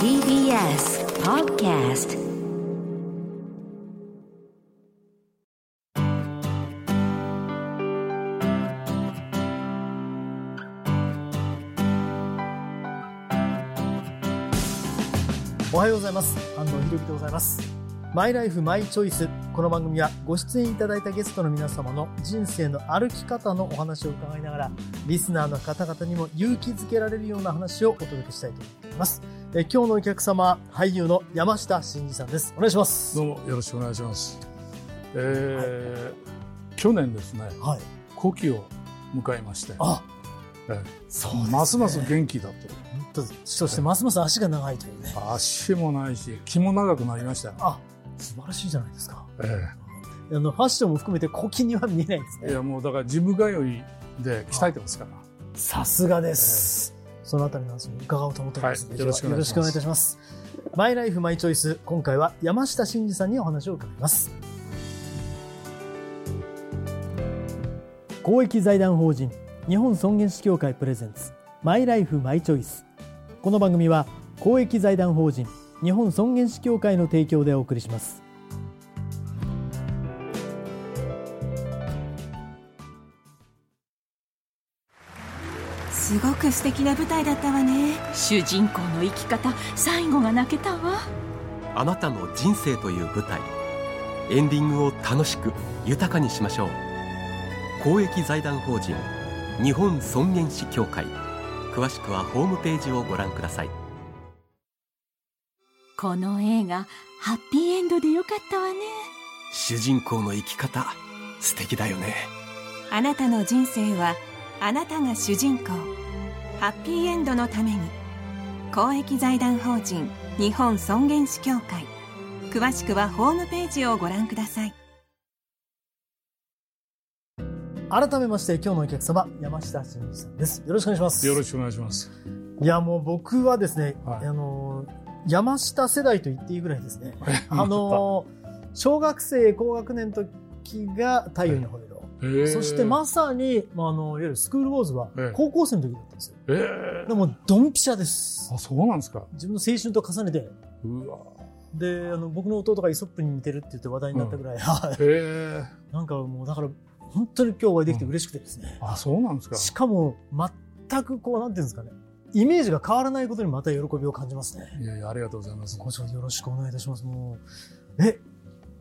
TBS Podcast おはようございます。安藤博樹でございます。マイライフマイチョイスこの番組はご出演いただいたゲストの皆様の人生の歩き方のお話を伺いながらリスナーの方々にも勇気づけられるような話をお届けしたいと思います。え今日のお客様俳優の山下真司さんです。お願いします。どうもよろしくお願いします。えー去年ですね、はい。古希を迎えまして、あえそうです、ね、ますます元気だと。本当そしてますます足が長いというね。足もないし、気も長くなりました。よ。あ素晴らしいじゃないですかえあのファッションも含めて古希には見えないですねえいや、もうだからジム通いで鍛えてますから。さすがです。そのあたりの話も伺おうと思っておりますはいよろしくお願いしますよろしくお願いいたします。マイライフマイチョイス、今回は山下真司さんにお話を伺います。公益財団法人日本尊厳死協会プレゼンツマイライフマイチョイス。この番組は公益財団法人日本尊厳死協会の提供でお送りします。すごく素敵な舞台だったわね。主人公の生き方最後が泣けたわ。あなたの人生という舞台。エンディングを楽しく豊かにしましょう。公益財団法人日本尊厳死協会。詳しくはホームページをご覧くださいこの映画ハッピーエンドでよかったわね主人公の生き方素敵だよねあなたの人生はあなたが主人公ハッピーエンドのために公益財団法人日本尊厳死協会詳しくはホームページをご覧ください改めまして今日のお客様、山下真司さんです。よろしくお願いします。よろしくお願いします。いや、もう僕はですね、はいあの、山下世代と言っていいぐらいですね。あの、小学生高学年の時が太陽にほえろ。えーそしてまさに、まあ、あの、いわゆるスクールウォーズはええ高校生の時だったんですよ。えーでも、ドンピシャですあ、。そうなんですか。自分の青春と重ねて。うわ。で、あの、僕の弟がイソップに似てるって言って話題になったぐらい、はいえーなんかもう、だから、本当に今日お会いできて嬉しくてですね。あ、そうなんですか。しかも、全くこう、なんていうんですかね。イメージが変わらないことにまた喜びを感じますね。いやいや、ありがとうございます。ご視聴よろしくお願いいたします。もう、え、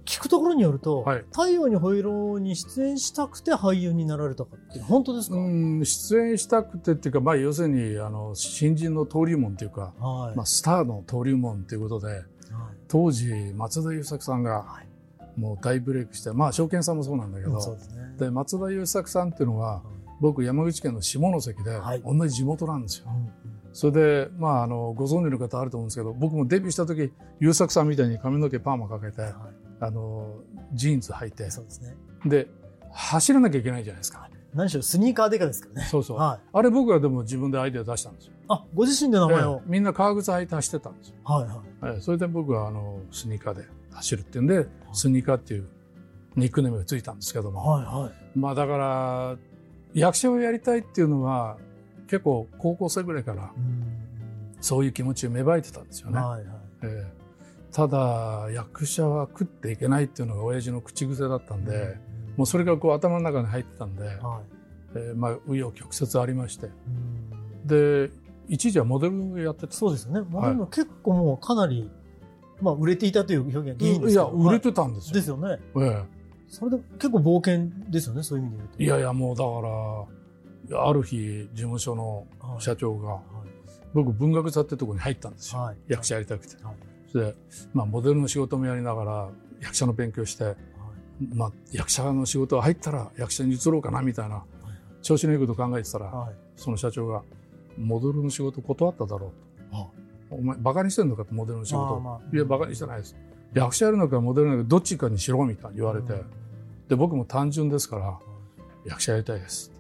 聞くところによると、はい太陽にほえろに出演したくて俳優になられたかって、本当ですか、うん、出演したくてっていうか、まあ、要するに、あの、新人の登竜門っていうか、はい。まあ、スターの登竜門ということで、はい当時、松田優作さんがはい、もう大ブレイクして、まあ、証券さんもそうなんだけど、そうですね。で、松田優作さんっていうのは、僕、山口県の下関ではい、同じ地元なんですよ。うんそれで、まあ、あの、ご存知の方あると思うんですけど、僕もデビューした時、優作さんみたいに髪の毛パーマかけて、はいあの、ジーンズ履いて、ですね。で、走らなきゃいけないじゃないですか。何しろスニーカーデカですからね。そうそう。はい。あれ僕はでも自分でアイデア出したんですよ。あ、ご自身で名前をええ。みんな革靴履いて走ってたんですよ。はいはい。ええそれで僕はあの、スニーカーで走るっていうんで、スニーカーっていうニックネームがついたんですけども。はいはい。まあだから、役者をやりたいっていうのは、結構高校生ぐらいからそういう気持ちを芽生えてたんですよね。はいはい。ええただ、役者は食っていけないっていうのが親父の口癖だったんで、もうそれがこう頭の中に入ってたんで、はい。ええまあ、紆余曲折ありまして。うんで、一時はモデルをやってた。そうですよね。モデルの結構もうかなり、まあ売れていたという表現がいいんですいや、売れてたんですよ。ですよね。えそれで結構冒険ですよね、そういう意味で言うと。えいやいや、もうだから、ある日、事務所のはい社長が、は僕、文学座ってとこに入ったんですよ。はい役者やりたくて。はいそれで、まあ、モデルの仕事もやりながら、役者の勉強して、まあ、役者の仕事が入ったら役者に移ろうかな、みたいな、調子のいいこと考えてたら、はい。その社長が、モデルの仕事断っただろうと。はお前、バカにしてんのかって、モデルの仕事いや、バカにしてないです。役者やるのかモデルなのか、どっちかにしろ、みたいに言われて。うんで、僕も単純ですから、役者やりたいです。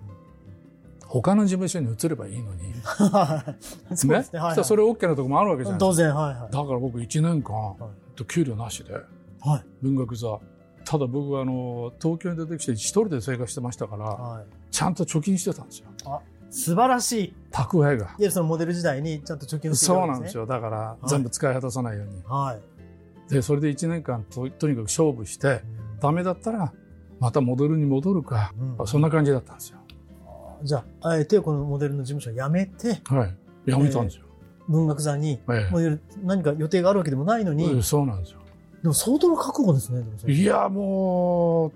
他の事務所に移ればいいのに。はい。そうですね。はい、そしたらそれ OK なとこもあるわけじゃない当然、はいはい。だから僕1年間、と給料なしで、はい。文学座。ただ僕はあの、東京に出てきて一人で生活してましたから、はい。ちゃんと貯金してたんですよ。素晴らしい。蓄えが。ゆるそのモデル時代にちゃんと貯金をしてそうなんです。よ。だから、い全部使い果たさないように。はい。で、それで1年間と、とにかく勝負して、ダメだったら、またモデルに戻るか、うんそんな感じだったんですよ。じゃあ、あえてこのモデルの事務所を辞めて、はい。やめたんですよ。文学座に、ええモデル、何か予定があるわけでもないのに、ええそうなんですよ。でも相当の覚悟ですね、いや、もう、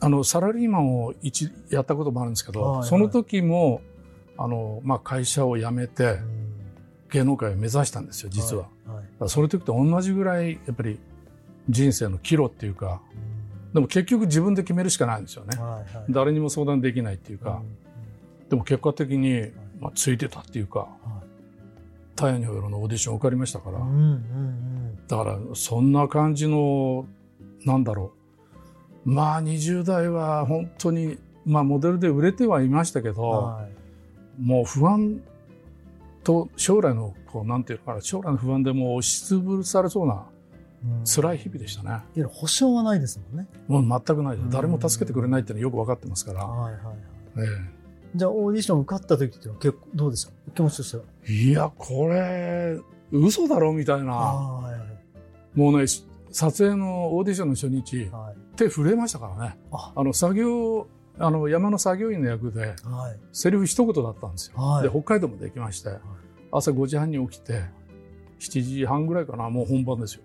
あの、サラリーマンを一、やったこともあるんですけど、はいはいその時も、あの、まあ、会社を辞めてう、ん芸能界を目指したんですよ、実は。いはいだからその時と同じぐらい、やっぱり、人生の岐路っていうか、でも結局自分で決めるしかないんですよねうん。はいはい。誰にも相談できないっていうか、でも結果的に、まあ、ついてたっていうか、太陽にほのオーディション受かりましたから、うんうんうんだからそんな感じの、なんだろう。まあ20代は本当に、まあモデルで売れてはいましたけど、はいもう不安と将来の、こうなんていうのかな、将来の不安でもう押しつぶされそうなうん辛い日々でしたね。いわゆる保証はないですもんね。もう全くない誰も助けてくれないっていうのはよく分かってますから。はいはいはい。えじゃあオーディション受かった時って結構どうでした？気持ちとしては。えいや、これ、嘘だろみたいな。はいはいもうね、撮影のオーディションの初日、はい。手震えましたからね。ああの、作業、あの、山の作業員の役で、はい。セリフ一言だったんですよ。はいで、北海道まで行きまして、朝5時半に起きて、7時半ぐらいかな、もう本番ですよ。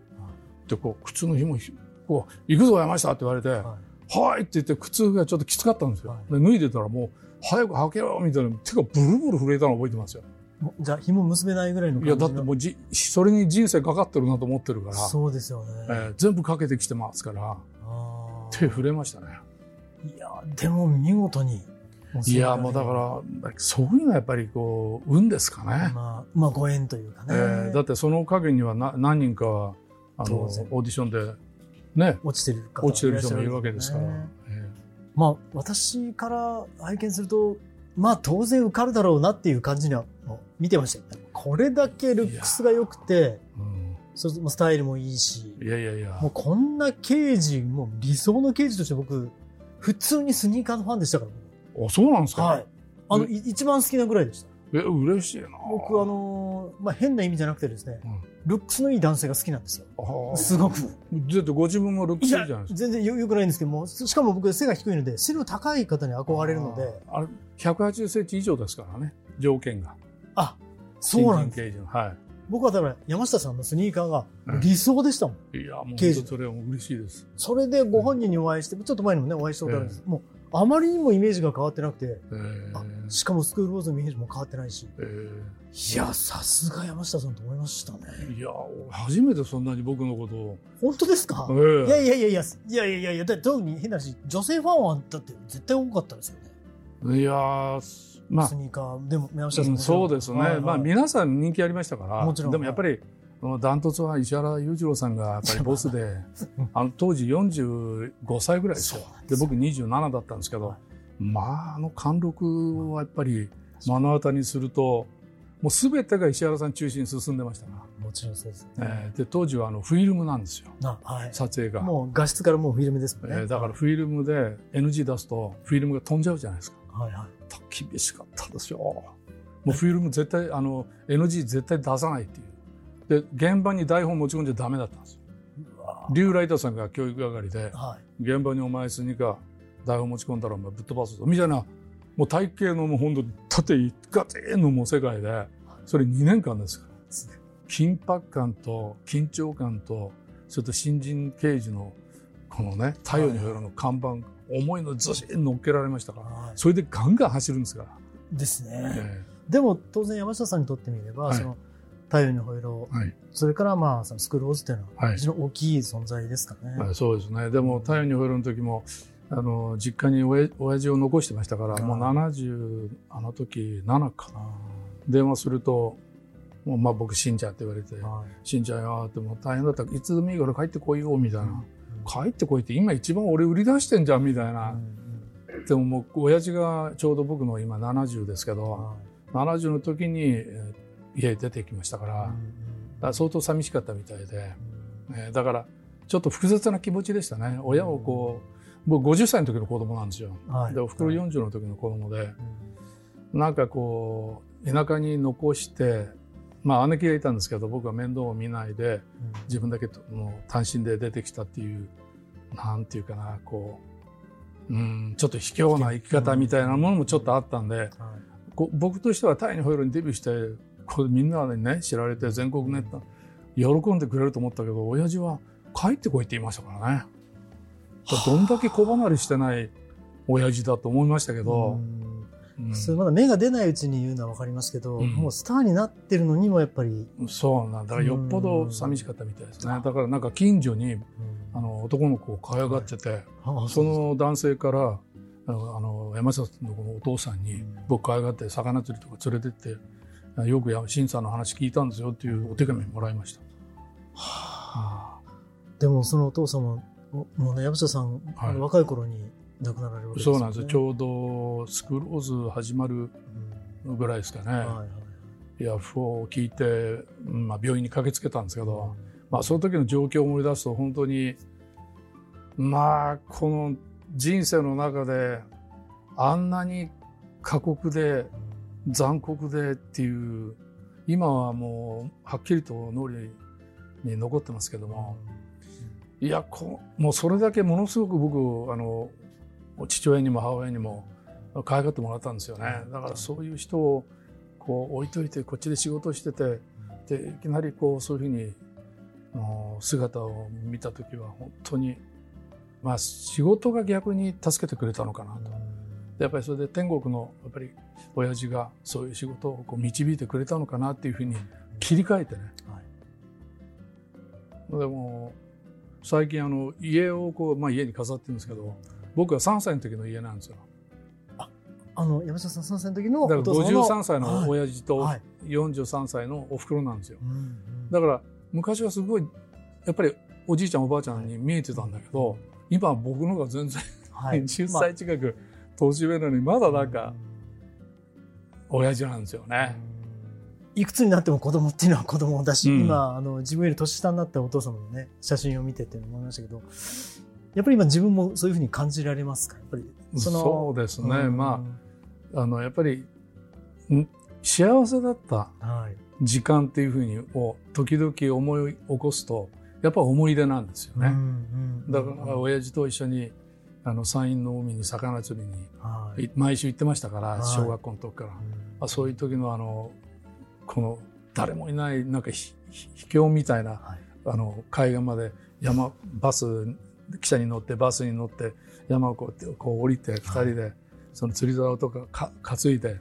で、こう、靴の紐、こう、行くぞ山下って言われて、ははいって言って靴がちょっときつかったんですよ。はで脱いでたらもう、早く履けろみたいな、手がブルブル震えたの覚えてますよ。じゃあ紐結べないぐらいの感いや、だってもうじ、それに人生かかってるなと思ってるから、そうですよね。えー全部かけてきてますから、手震えましたね。でも見事に。いや、もうだから、そういうのはやっぱりこう、運ですかね。まあ、まあ、ご縁というかね。えーだってその陰にはな何人かは、あの、オーディションで、ね、落ちてる方落ちてる人もいるわけですから。いらっしゃるんえですねまあ、私から拝見すると、まあ、当然受かるだろうなっていう感じには見てましたよ。これだけルックスが良くて、ーうんそスタイルもいいし、いやいやいやもう。こんな刑事、もう理想の刑事として僕、普通にスニーカーのファンでしたから。あ、そうなんですか？はい。あの、い一番好きなぐらいでした。え、嬉しいな。僕、あのーまあ、変な意味じゃなくてですね、うんルックスのいい男性が好きなんですよ。すごく。だってご自分もルックスいいじゃない、ですか。全然よよくないんですけども、しかも僕背が低いので、背の高い方に憧れるので、あれ、180センチ以上ですからね、条件が。あ、そうなんです。は僕はだから山下さんのスニーカーがうん理想でしたもん。い。いや、もうそれは嬉しいです。それでご本人にお会いして、ちょっと前にもね、お会いしたことあるんです。もう、あまりにもイメージが変わってなくて、えーあしかもスクールウォーズのイメージも変わってないし、えいや、さすが山下さんと思いましたね。ーいや、初めてそんなに僕のことを。本当ですか、えいやえいやいやいや、いやいやいやいや、だ特に変な話、女性ファンはだって絶対多かったですよね。いやーまあス、ニーカー、でも山下さんうんそうですね。はいはいまあ、皆さん人気ありましたから。もちろんでもやっぱり、ダントツは石原裕次郎さんがやっぱりボスで、あの当時45歳ぐらいですよ。で僕27だったんですけど、はいまあ、あの貫禄はやっぱり目の当たりにすると、もう全てが石原さん中心に進んでましたから。もちろんそうですよえね。ーで、当時はあのフィルムなんですよ。なはい。撮影が。もう画質からもうフィルムですもんね。えーだからフィルムで NG 出すとフィルムが飛んじゃうじゃないですか。はいはい。厳しかったですよ。もうフィルム絶対、あの、NG 絶対出さないっていう。で、現場に台本持ち込んじゃダメだったんですよ。リュウライターさんが教育係で、はい。現場にお前スニーカー台本持ち込んだらお前ぶっ飛ばすぞ。みたいな、もう体型のもうほんと縦一ガチンのもう世界で、それ2年間ですから。緊迫感と緊張感と、それと新人刑事のこのね、太陽にほえろの看板、重いのずしん乗っけられましたから、はいそれでガンガン走るんですから。ですね。えでも当然山下さんにとってみれば、はいその太陽にほえろ、えはい。それからまあそのスクールオーズっていうのははい非常に大きい存在ですかね。はいそうですね。でも、太陽にほえろの時も、あの、実家におや親父を残してましたから、もう70、あの時7か。あ電話すると、もうまあ僕死んじゃって言われてー、はい死んじゃうよってもう大変だったらいつでもいいから帰ってこいよみたいな。うん帰ってこいって今一番俺売り出してんじゃんみたいな。でももう親父がちょうど僕の今70ですけど、はい。70の時にえー家出てきましたから、だから相当寂しかったみたいで、えーだからちょっと複雑な気持ちでしたね。親をこう、僕50歳の時の子供なんですよ。はい。で、お袋40の時の子供で、なんかこう田舎に残してまあ姉貴がいたんですけど僕は面倒を見ないで自分だけともう単身で出てきたっていうなんていうかなこううんちょっと卑怯な生き方みたいなものもちょっとあったんで、はい。僕としてはタイにホイールにデビューしてこれみんなにね知られて全国ネット喜んでくれると思ったけど親父は帰ってこいって言いましたからね。どんだけ子離れしてない親父だと思いましたけど、うんそれまだ芽が出ないうちに言うのは分かりますけど、うん。もうスターになってるのにもやっぱり、そうなんだからよっぽど寂しかったみたいですね。だからなんか近所にあの男の子を可愛がってて、あその男性からあの山下のお父さんに僕可愛がって魚釣りとか連れてってよくや新さんの話聞いたんですよっていうお手紙もらいました。でもそのお父様ももうね山下さん、はい。若い頃に亡くなられるわけですよね。そうなんですよ。ちょうどスクローズ始まるぐらいですかね。うんはいはい。ヤフーを聞いて、うんまあ、病院に駆けつけたんですけど、まあ、その時の状況を思い出すと本当にまあこの人生の中であんなに過酷で残酷でっていう今はもうはっきりと脳裏に残ってますけどもいやこもうそれだけものすごく僕あの父親にも母親にも可愛がってもらったんですよね。だからそういう人をこう置いといてこっちで仕事しててでいきなりこうそういうふうにの姿を見た時は本当にまあ仕事が逆に助けてくれたのかなと。でやっぱりそれで天国のやっぱり親父がそういう仕事をこう導いてくれたのかなっていうふうに切り替えてね。でも最近あの家をこう、まあ、家に飾ってるんですけど僕は3歳の時の家なんですよ。あの山下さん3歳の時のだからお父様の53歳の親父とはい。43歳のお袋なんですよ。だから昔はすごいやっぱりおじいちゃんおばあちゃんに見えてたんだけど今は僕の方が全然はい。10まあ。歳近く年上なのにまだなんか親父なんですよね。いくつになっても子供っていうのは子供だし、うん。今あの自分より年下になったお父様のね写真を見てって思いましたけどやっぱり今自分もそういうふうに感じられますか？やっぱりそのそうですね、うん。まああのやっぱりん幸せだったはい。時間っていうふうにを時々思い起こすとやっぱ思い出なんですよね。うんうんだから親父と一緒にあの山陰の海に魚釣りにはい。い毎週行ってましたから、はい。小学校の時から。あそういう時のあのこの誰もいないなんか秘境みたいな、はい。あの海岸まで山バス汽車に乗ってバスに乗って山をこうやってこう降りて二人で、その釣り竿とかか担いで、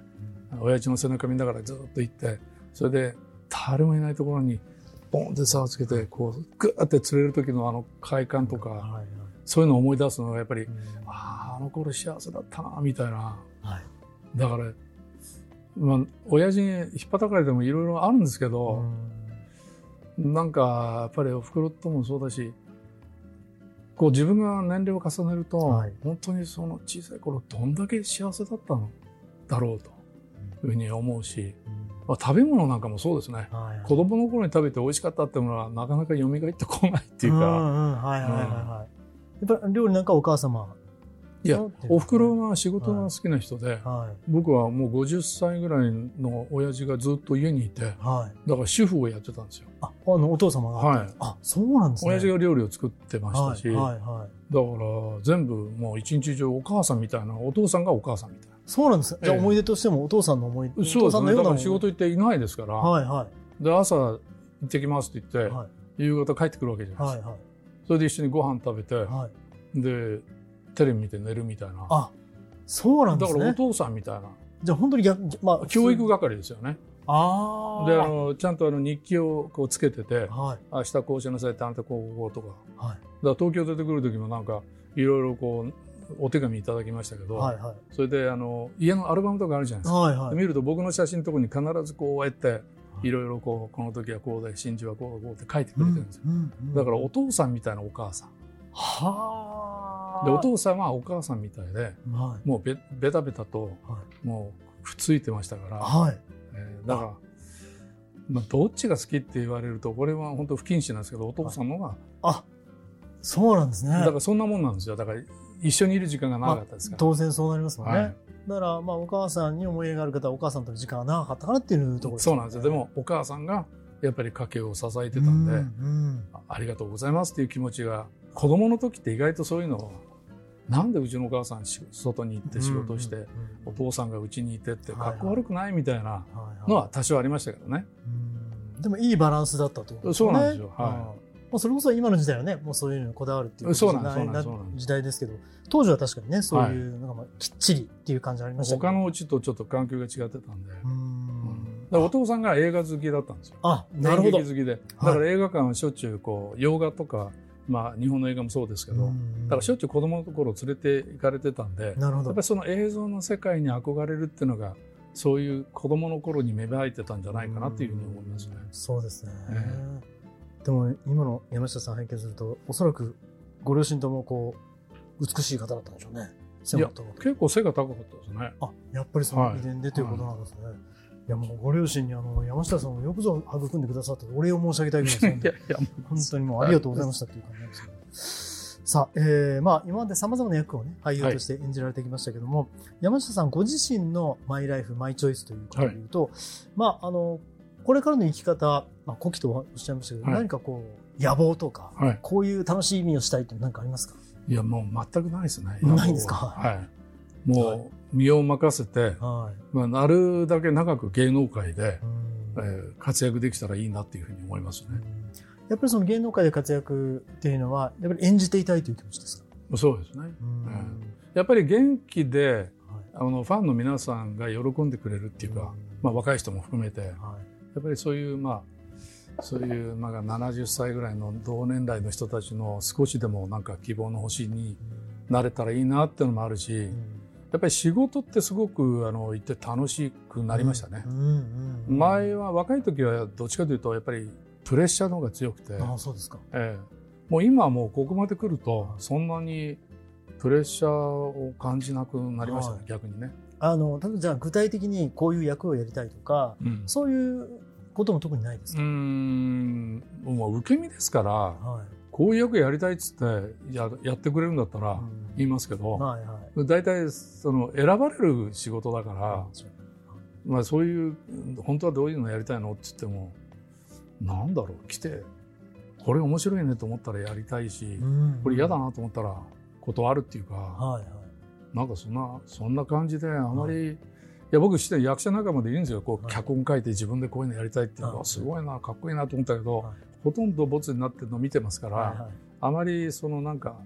親父の背中見ながらずっと行ってそれで誰もいないところにボンって竿つけてこうグーって釣れる時のあの快感とか、そういうのを思い出すのがやっぱり、うん。あああの頃幸せだったなみたいな。はい。だから、まあ、親父に引っ叩かれてもいろいろあるんですけど、なんか、やっぱりお袋ともそうだし、こう自分が年齢を重ねると、はい。本当にその小さい頃どんだけ幸せだったのだろうというふうに思うし、まあ、食べ物なんかもそうですね。はい。はい子供の頃に食べて美味しかったっていうのはなかなか蘇ってこないっていうか、んうんはいはいはいはいやっぱ料理なんかお母様いやそうっていう、お袋が仕事が好きな人で、はい。僕はもう50歳ぐらいの親父がずっと家にいて、はい。だから主婦をやってたんですよ。ああのお父様が？はい。あそうなんですね。親父が料理を作ってましたし、はいはいはい。だから全部もう一日中お母さんみたいな、お父さんがお母さんみたいな。そうなんです。じゃあええ。思い出としてもお父さんの思い出、そうですね。だから仕事行っていないですから、はいはで、朝行ってきますって言って、いはい。夕方帰ってくるわけじゃないですか。はいはい。それで一緒にご飯食べて、はい。で、テレビ見て寝るみたいな。あそうなんでだからおすね父さんみたいな。じゃあ本当に逆まあ 教育係ですよね。ああで、あの、ちゃんとあの日記をこうつけてて、はい明日こうしなさいってあんたこうこうとか。はいだから東京出てくる時もなんか、いろいろこう、お手紙いただきましたけど、はいはいそれであの、家のアルバムとかあるじゃないですか。はいはい見ると僕の写真のところに必ずこうやって、いろいろこう、この時はこうで、真珠はこうこうって書いてくれてるんですよ。うんうんうんだからお父さんみたいなお母さん。はあ。で、お父さんはお母さんみたいで、はい。もうべベタベタと、はもうくっついてましたから、はい。えーだから、まあ、どっちが好きって言われると、これは本当不謹慎なんですけど、お父さんのが、あそうなんですね。だからそんなもんなんですよ。だから一緒にいる時間が長かったですから。当然そうなりますもんね、はい。だから、まあ、お母さんに思い入れがある方は、お母さんとの時間が長かったからっていうところそうなんですよ。でも、お母さんが、やっぱり家計を支えてたんで、うんうん。あありがとうございますっていう気持ちが、子供の時って意外とそういうのを、なんでうちのお母さんし外に行って仕事して、うんうんお父さんがうちにいてって、はいはい。かっこ悪くないみたいなはいはい。のは多少ありましたけどね。うん。でもいいバランスだったということそうなんですよ。はい。うん。まあ、それこそ今の時代はね、もうそういうのにこだわるっていう時代ですけど、当時は確かにね、そういう、なんかまあきっちりっていう感じありましたけど。他のうちとちょっと環境が違ってたんで。お父さんが映画好きだったんですよ。あ、なるほど。好きで。だから映画館はしょっちゅうこう、洋画とか、まあ日本の映画もそうですけど、だからしょっちゅう子供のところを連れて行かれてたんで、なるほどやっぱり。その映像の世界に憧れるっていうのが、そういう子供の頃に芽生えてたんじゃないかなっていうふうに思いますね。そうですね。えでも今の山下さん拝見すると、おそらくご両親ともこう、美しい方だったんでしょうね。背いや結構背が高かったですね。あ、やっぱりそのはい遺伝でということなんですね。い、やもうご両親にあの、山下さんをよくぞ育んでくださってお礼を申し上げたいぐらいですいねやいや、本当にもうありがとうございましたっていう感じなんですけど。さあ、えー、まあ今まで様々な役をね、俳優として演じられてきましたけども、山下さんご自身のマイライフ、マイチョイスということで言うと、まああの、これからの生き方、まあ古希とおっしゃいましたけど、はい何かこう、野望とか、はい。こういう楽しい意味をしたいって何かありますか？いや、もう全くないですね。ないんですか？はい。もう、身を任せて、はい。まあ、なるだけ長く芸能界で、うん。えー活躍できたらいいなっていうふうに思いますね。やっぱりその芸能界で活躍っていうのは、やっぱり演じていたいという気持ちですか？そうですね。うん。やっぱり元気で、はい。あの、ファンの皆さんが喜んでくれるっていうか、まあ、若い人も含めて、やはい。っぱりそういう、まあ、そういう、まあ、70歳ぐらいの同年代の人たちの少しでもなんか希望の星になれたらいいなっていうのもあるし、うんやっぱり仕事ってすごく、あの、言って楽しくなりましたね。前は、若い時はどっちかというと、やっぱりプレッシャーの方が強くて、ああ、そうですか。ええ。もう今はもうここまで来ると、そんなにプレッシャーを感じなくなりましたね、はい。逆にね。あの、例えばじゃあ具体的にこういう役をやりたいとか、うん。そういうことも特にないですか、ん、もう受け身ですから、はい。こういう役やりたいっつってややってくれるんだったらうん。言いますけど、はいはい。大体その選ばれる仕事だから、まあそういう、本当はどういうのやりたいのって言っても、なんだろう、来て、これ面白いねと思ったらやりたいし、うん。これ嫌だなと思ったら断るっていうか、はいはい。なんかそんな、そんな感じで、あまり、い、や、僕して役者仲間でいるんですよ。こう、はい。脚本書いて自分でこういうのやりたいっていうのが、はい。すごいな、かっこいいなと思ったけど、はいほとんどボツになってるのを見てますから、はいはいあまりそのなんか、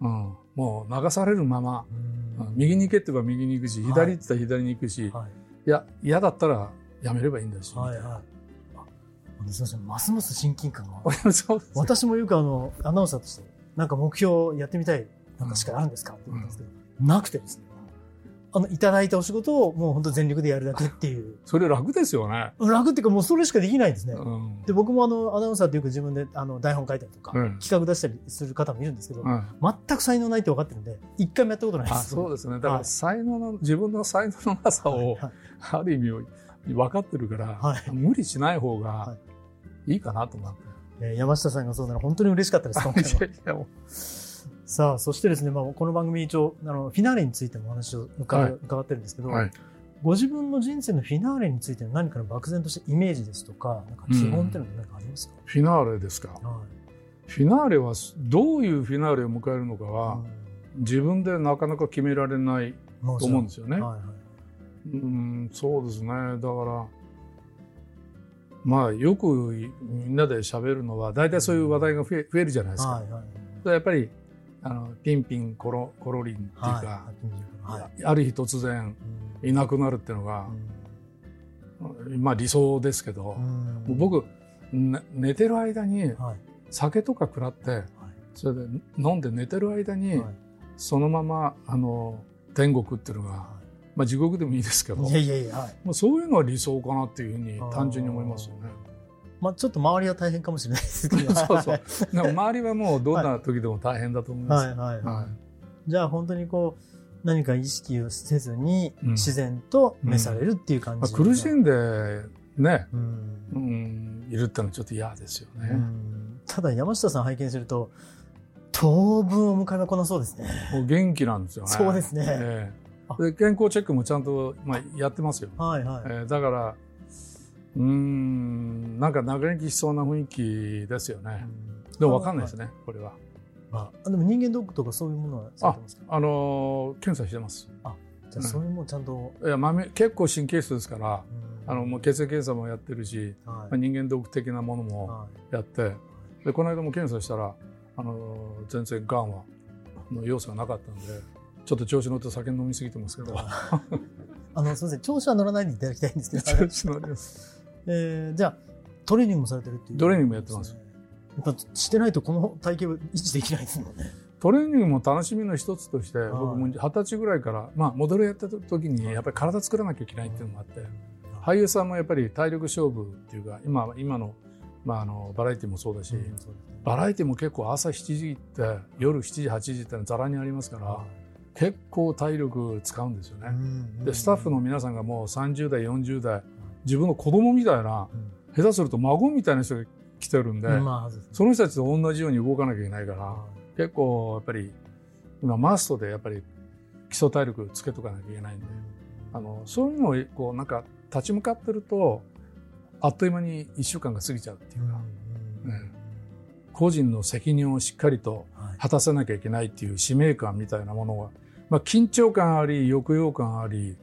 うん、もう流されるまま、うんうん右に行けって言えば右に行くし、はい左って言ったら左に行くし、はいい、や、嫌だったらやめればいいんだし。はいはい。あすみません、ますます親近感が。私もよくあの、アナウンサーとして、なんか目標やってみたい、なんかしかあるんですか？って言ったんですけど、なくてですね。あの、いただいたお仕事をもう本当全力でやるだけっていう。それ楽ですよね。楽っていうかもうそれしかできないんですね。うん。で、僕もあの、アナウンサーってよく自分であの台本書いたりとか、うん企画出したりする方もいるんですけど、うん全く才能ないって分かってるんで、一回もやったことないであす。そうですね。だからはい才能の、自分の才能のなさを、はいある意味分かってるから、はい無理しない方がはいいかなと思って。えー山下さんがそうなら本当に嬉しかったです、今回は。いやいやもさあ、そしてですね、まあ、この番組一応、あの、フィナーレについてもお話を伺,、はい伺ってるんですけど、うはい。ご自分の人生のフィナーレについての何かの漠然としたイメージですとか、なんか基本っていうのは何かありますか、フィナーレですか？はいフィナーレは、どういうフィナーレを迎えるのかは、自分でなかなか決められないうんと思うんですよね。はいはいうん、そうですね。だから、まあ、よくみんなで喋るのは、大体そういう話題が増え増えるじゃないですか。はいはいやっぱり、あの、ピンピンコロ、コロリンっていうか、はい。はい。ある日突然いなくなるっていうのが、まあ理想ですけど、もう僕、ね寝てる間にはい。酒とか食らって、それで飲んで寝てる間に、はい。そのまま、あの、天国っていうのが、まあ地獄でもいいですけど、いやいやいや、はい。もうそういうのは理想かなっていうふうに単純に思いますよね。まあちょっと周りは大変かもしれないですけど。そうそうはいでも周りはもうどんな時でも大変だと思います。はいはい。はじゃあ本当にこう、何か意識をせずにうん自然と召されるっていう感まあ、じ、苦しんでね、うんうん、いるってのはちょっと嫌ですよね。うんただ山下さん拝見すると、当分お迎えが来なそうですね。もう元気なんですよね。そうですねえで健康チェックもちゃんと、まあ、やってますよ。はいはい。えーだから、うーん、なんか長生きしそうな雰囲気ですよね。でも分かんないですね、これは。まあ、でも人間ドックとかそういうものはされてますか？あのー検査してます。じゃあそういうもんちゃんと、いや、豆、結構神経質ですから、うん。あの、もう血液検査もやってるし、はまあ人間ドック的なものいもはい。やって、で、この間も検査したら、あのー全然がんは、の要素がなかったんで、ちょっと調子乗って酒飲みすぎてますけど、あの、すみません、調子は乗らないでいただきたいんですけど、調子乗ります。えーじゃあ、トレーニングもされてるっていう、トレーニングもやってます。やっぱしてないとこの体型は維持できないですもんね。トレーニングも楽しみの一つとして、はい。僕も二十歳ぐらいから、まあ、モデルやった時に、やっぱり体作らなきゃいけないっていうのがあって、俳優さんもやっぱり体力勝負っていうか、今、今の、まあ、あの、バラエティもそうだし、うんバラエティも結構朝7時って、夜7時、8時ってのはザラにありますから、結構体力使うんですよね。うんで、スタッフの皆さんがもう30代、40代、自分の子供みたいな、うん。下手すると孫みたいな人が来てるんで、まあ、その人たちと同じように動かなきゃいけないから、は結構やっぱり今マストでやっぱり基礎体力つけとかなきゃいけないんでいあのそういうのをこうなんか立ち向かってるとあっという間に1週間が過ぎちゃうっていうか、うんね。個人の責任をしっかりとはい。果たさなきゃいけないっていう使命感みたいなものが、まあ、緊張感あり抑揚感あり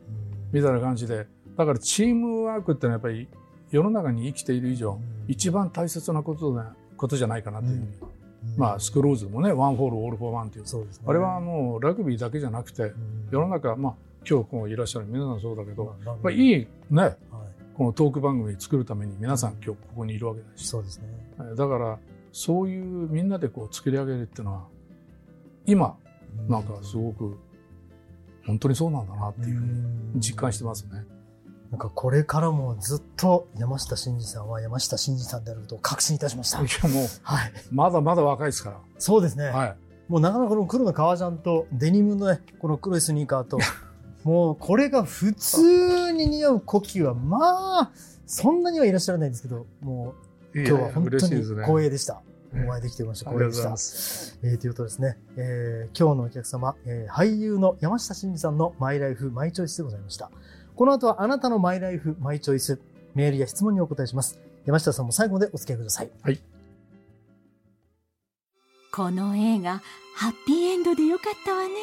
みたいな感じでだからチームワークってのはやっぱり世の中に生きている以上、一番大切なことだことじゃないかなという。ふうに、まあスクールウォーズもね one for all all for one っていう。そうね。あれはもうラグビーだけじゃなくて、うん。世の中、まあ、今日こういらっしゃる皆さんそうだけど、まあまあ、いいね、はい。このトーク番組作るために皆さん今日ここにいるわけだし、そうですね。だから、そういうみんなでこう作り上げるっていうのは、今、なんかすごく、本当にそうなんだなっていうふうに実感してますね。なんかこれからもずっと山下真司さんは山下真司さんであることを確信いたしました。いや、もう、はい。まだまだ若いですかそうですね。ら。はい。もうなかなかこの黒の革ジャンとデニムのね、この黒いスニーカーと、もうこれが普通に似合う呼吸は、まあ、そんなにはいらっしゃらないんですけど、もう今日は本当に。光栄でした。ええお会いできてました。光栄でした。えー、ということですね、えー今日のお客様、えー俳優の山下真司さんのマイライフマイチョイスでございました。この後はあなたのマイライフマイチョイス、メールや質問にお答えします。山下さんも最後までお付き合いください。この映画ハッピーエンドでよかったわね。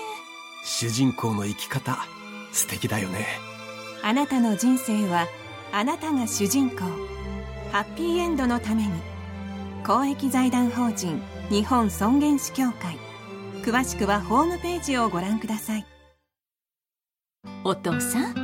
主人公の生き方素敵だよね。あなたの人生はあなたが主人公。ハッピーエンドのために。公益財団法人日本尊厳死協会。詳しくはホームページをご覧ください。お父さん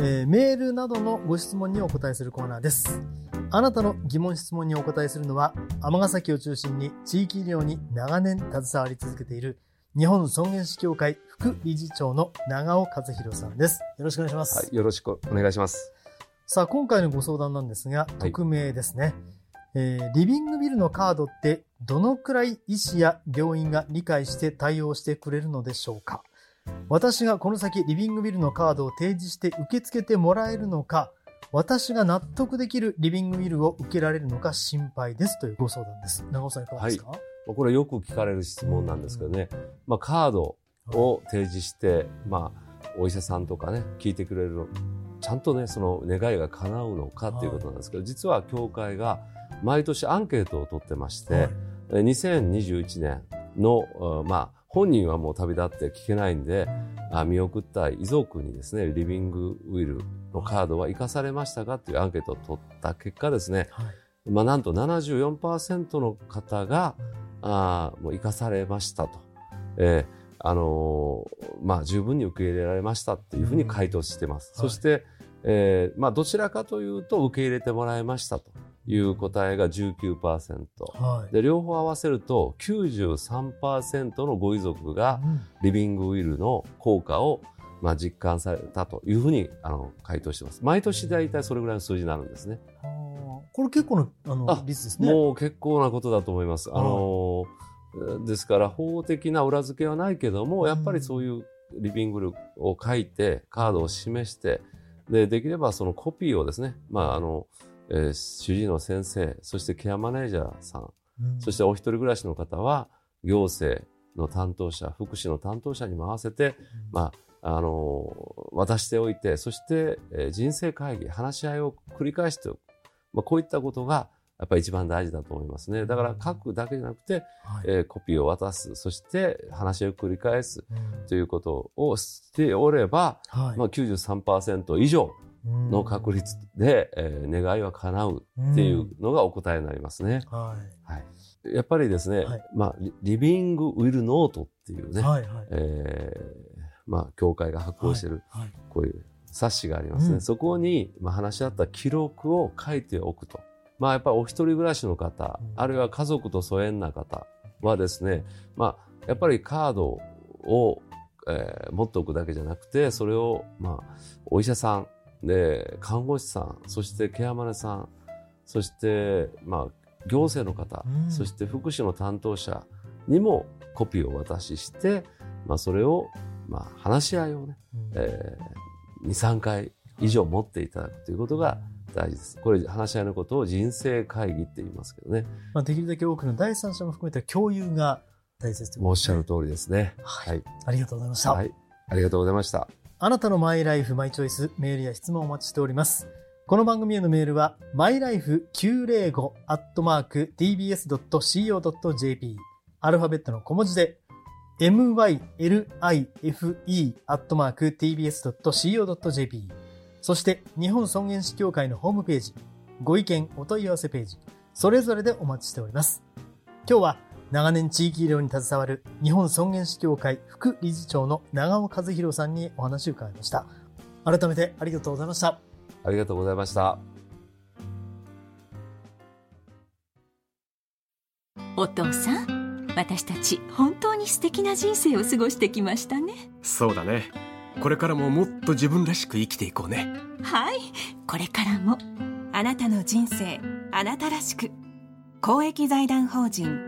えーメールなどのご質問にお答えするコーナーです。あなたの疑問質問にお答えするのは、尼崎を中心に地域医療に長年携わり続けている日本尊厳死協会副理事長の長尾和弘さんです。よろしくお願いします。はい、よろしくお願いします。さあ、今回のご相談なんですが、い匿名ですね。えーリビングビルのカードってどのくらい医師や病院が理解して対応してくれるのでしょうか？私がこの先リビングビルのカードを提示して受け付けてもらえるのか私が納得できるリビングビルを受けられるのか心配です。というご相談です。長尾さんいかがですか、まあこれよく聞かれる質問なんですけどね、まあ、カードを提示して、まあ、お医者さんとかね、聞いてくれるの、ちゃんとね、その願いが叶うのかっていうことなんですけど、実は協会が毎年アンケートを取ってまして、はい。え2021年の、あまあ、本人はもう旅立って聞けないんで、あ見送った遺族にですね、リビングウィルのカードは生かされましたかっていうアンケートを取った結果ですね、はいまあ、なんと74%の方が、あーもう生かされましたと。えーあのーまあ、十分に受け入れられましたっていうふうに回答してます。うんそして、えーまあ、どちらかというと受け入れてもらいましたという答えが19%。はいで、両方合わせると93%のご遺族がうんリビングウィルの効果をまあ実感されたというふうにあの回答してます。毎年大体それぐらいの数字になるんですね。これ結構のあのあ率ですね。もう結構なことだと思います。はいあのですから法的な裏付けはないけども、やっぱりそういうリビングを書いてカードを示してでできればそのコピーをですね、まああのえー主治医の先生そしてケアマネージャーさん、うん。そしてお一人暮らしの方は行政の担当者福祉の担当者にも合わせて、まああの渡しておいてそして、えー人生会議話し合いを繰り返しておく、まあ、こういったことがやっぱり一番大事だと思いますね。だから書くだけじゃなくて、はい。えーコピーを渡す、そして話を繰り返すうん。ということをしておれば、はい。まあ、93%以上の確率で、えー願いは叶うっていうのがお答えになりますね。ははい、やっぱりですね、はいまあ、リリビング・ウィル・ノートっていうい。ね、はいはい。えーまあ、教会が発行してるはい。こういう冊子がありますね。うんそこに、まあ、話し合った記録を書いておくと。まあ、やっぱりお一人暮らしの方、うんあるいは家族と疎遠な方はですね、まあ、やっぱりカードを、えー持っておくだけじゃなくて、それを、まあ、お医者さん、で、看護師さん、そしてケアマネさん、そして、まあ、行政の方、うんそして福祉の担当者にもコピーをお渡しして、まあ、それを、まあ、話し合いをね、うんえー、2、3回以上持っていただくということが大事です。これ、話し合いのことを人生会議って言いますけどね。まあ、できるだけ多くの第三者も含めた共有が大切ねおっしゃる通りですね。はいはい。ありがとうございました。はい。ありがとうございました。あなたのマイライフマイチョイスメールや質問をお待ちしております。この番組へのメールは mylife905-tbs.co.jp アルファベットの小文字で mylife-tbs.co.jp そして日本尊厳死協会のホームページご意見お問い合わせページそれぞれでお待ちしております。今日は長年地域医療に携わる日本尊厳死協会副理事長の長尾和弘さんにお話を伺いました。改めてありがとうございました。ありがとうございました。お父さん私たち本当に素敵な人生を過ごしてきましたねそうだねこれからももっと自分らしく生きていこうねはいこれからもあなたの人生あなたらしく公益財団法人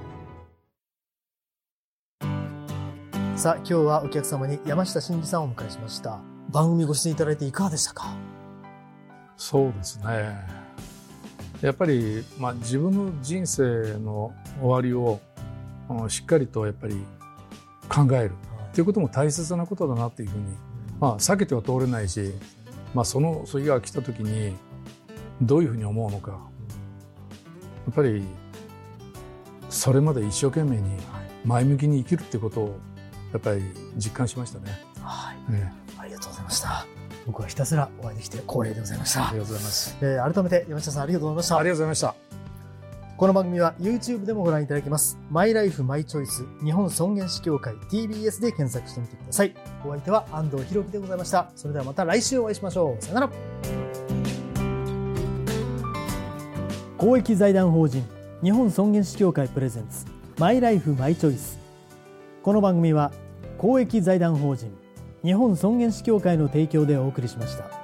さあ、今日はお客様に山下真司さんをお迎えしました。番組ご出演いただいていかがでしたか？そうですね。やっぱり、まあ、自分の人生の終わりをうんしっかりとやっぱり考える。っていうことも大切なことだなっていうふうに、まあ、避けては通れないし、まあ、そのそれが来た時にどういうふうに思うのか。やっぱりそれまで一生懸命に前向きに生きるってことをやっぱり実感しましたね。はい。ねありがとうございました。僕はひたすらお会いできて光栄でございました。ありがとうございます。えー改めて山下さんありがとうございました。ありがとうございました。この番組は YouTube でもご覧いただけます。マイライフマイチョイス日本尊厳死協会 TBS で検索してみてください。お相手は安藤博樹でございました。それではまた来週お会いしましょう。さよなら。公益財団法人日本尊厳死協会プレゼンツマイライフマイチョイス。この番組は公益財団法人日本尊厳死協会の提供でお送りしました。